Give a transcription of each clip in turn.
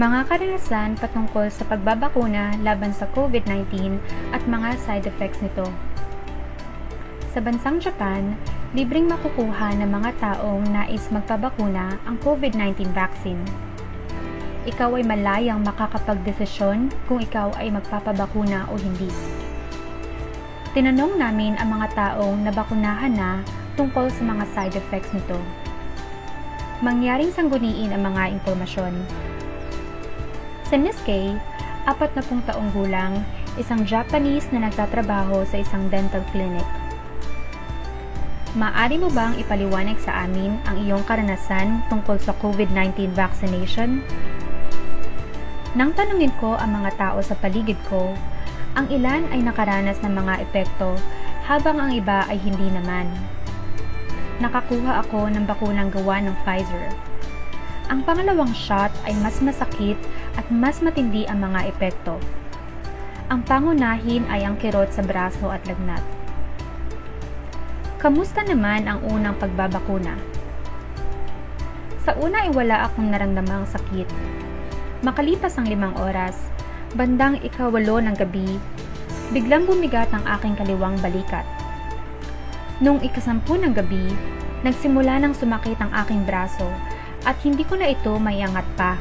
Mga karanasan patungkol sa pagbabakuna laban sa COVID-19 at mga side effects nito. Sa bansang Japan, libreng makukuha ng mga taong nais magpabakuna ang COVID-19 vaccine. Ikaw ay malayang makakapagdesisyon kung ikaw ay magpapabakuna o hindi. Tinanong namin ang mga taong nabakunahan na tungkol sa mga side effects nito. Mangyaring sangguniin ang mga impormasyon. Si Miss Kay, apat na pung taong gulang, isang Japanese na nagtatrabaho sa isang dental clinic. Maari mo bang ipaliwanag sa amin ang iyong karanasan tungkol sa COVID-19 vaccination? Nang tanungin ko ang mga tao sa paligid ko, ang ilan ay nakaranas ng mga epekto habang ang iba ay hindi naman. Nakakuha ako ng bakunang gawa ng Pfizer. Ang pangalawang shot ay mas masakit at mas matindi ang mga epekto. Ang pangunahin ay ang kirot sa braso at lagnat. Kamusta naman ang unang pagbabakuna? Sa una ay wala akong naramdamang sakit. Makalipas ang limang oras, bandang ikawalo ng gabi, biglang bumigat ang aking kaliwang balikat. Nung ikasampu ng gabi, nagsimula nang sumakit ang aking braso at hindi ko na ito maiangat pa.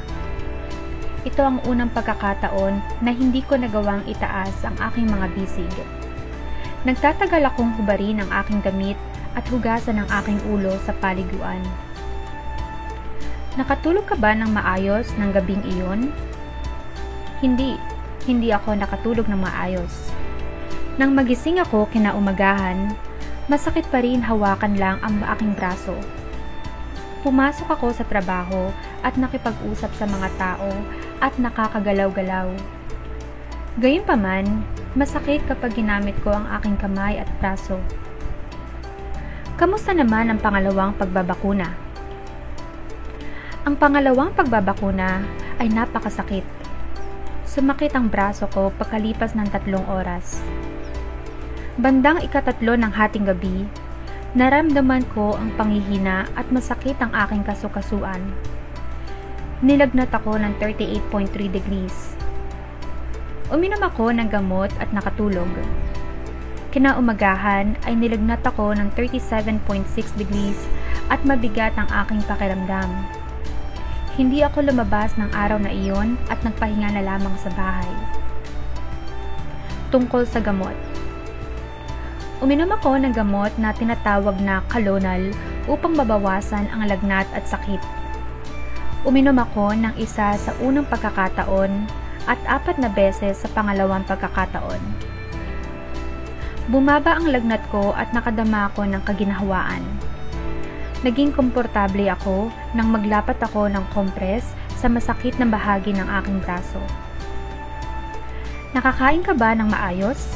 Ito ang unang pagkakataon na hindi ko nagawang itaas ang aking mga bisig. Nagtatagal akong hubarin ang aking damit at hugasan ang aking ulo sa paliguan. Nakatulog ka ba ng maayos ng gabing iyon? Hindi, hindi ako nakatulog ng maayos. Nang magising ako kinaumagahan, masakit pa rin hawakan lang ang aking braso. Pumasok ako sa trabaho at nakipag-usap sa mga tao at nakakagalaw-galaw. Gayunpaman, masakit kapag ginamit ko ang aking kamay at braso. Kamusta naman ang pangalawang pagbabakuna? Ang pangalawang pagbabakuna ay napakasakit Sumakit ang braso ko pagkalipas ng tatlong oras. Bandang ikatatlo ng hating gabi, naramdaman ko ang panghihina at masakit ang aking kasukasuan. Nilagnat ako ng 38.3 degrees. Uminom ako ng gamot at nakatulog. Kinaumagahan ay nilagnat ako ng 37.6 degrees at mabigat ang aking pakiramdam. Hindi ako lumabas ng araw na iyon at nagpahinga na lamang sa bahay. Tungkol sa gamot. Uminom ako ng gamot na tinatawag na kalonal upang mabawasan ang lagnat at sakit. Uminom ako ng isa sa unang pagkakataon at apat na beses sa pangalawang pagkakataon. Bumaba ang lagnat ko at nakadama ako ng kaginhawaan naging komportable ako nang maglapat ako ng kompres sa masakit na bahagi ng aking braso. Nakakain ka ba ng maayos?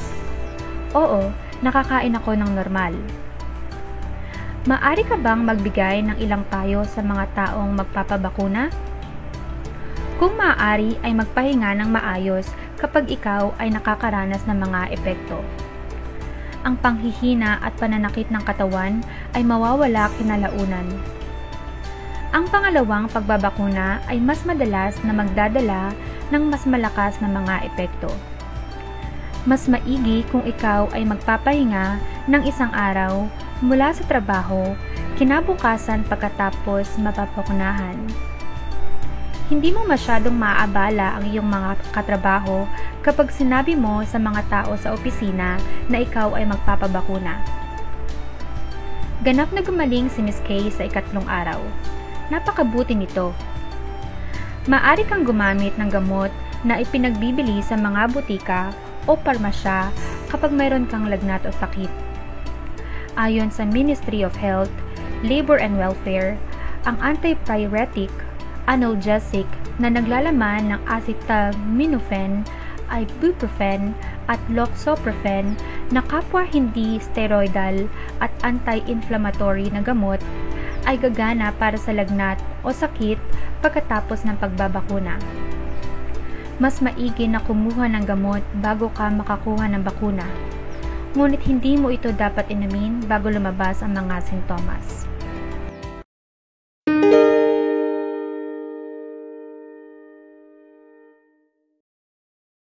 Oo, nakakain ako ng normal. Maari ka bang magbigay ng ilang payo sa mga taong magpapabakuna? Kung maaari ay magpahinga ng maayos kapag ikaw ay nakakaranas ng mga epekto ang panghihina at pananakit ng katawan ay mawawala kinalaunan. Ang pangalawang pagbabakuna ay mas madalas na magdadala ng mas malakas na mga epekto. Mas maigi kung ikaw ay magpapahinga ng isang araw mula sa trabaho kinabukasan pagkatapos mapapakunahan hindi mo masyadong maaabala ang iyong mga katrabaho kapag sinabi mo sa mga tao sa opisina na ikaw ay magpapabakuna. Ganap na gumaling si Miss Kay sa ikatlong araw. Napakabuti nito. Maari kang gumamit ng gamot na ipinagbibili sa mga butika o parmasya kapag mayroon kang lagnat o sakit. Ayon sa Ministry of Health, Labor and Welfare, ang antipyretic analgesic na naglalaman ng acetaminophen, ibuprofen at loxoprofen na kapwa hindi steroidal at anti-inflammatory na gamot ay gagana para sa lagnat o sakit pagkatapos ng pagbabakuna. Mas maigi na kumuha ng gamot bago ka makakuha ng bakuna. Ngunit hindi mo ito dapat inumin bago lumabas ang mga sintomas.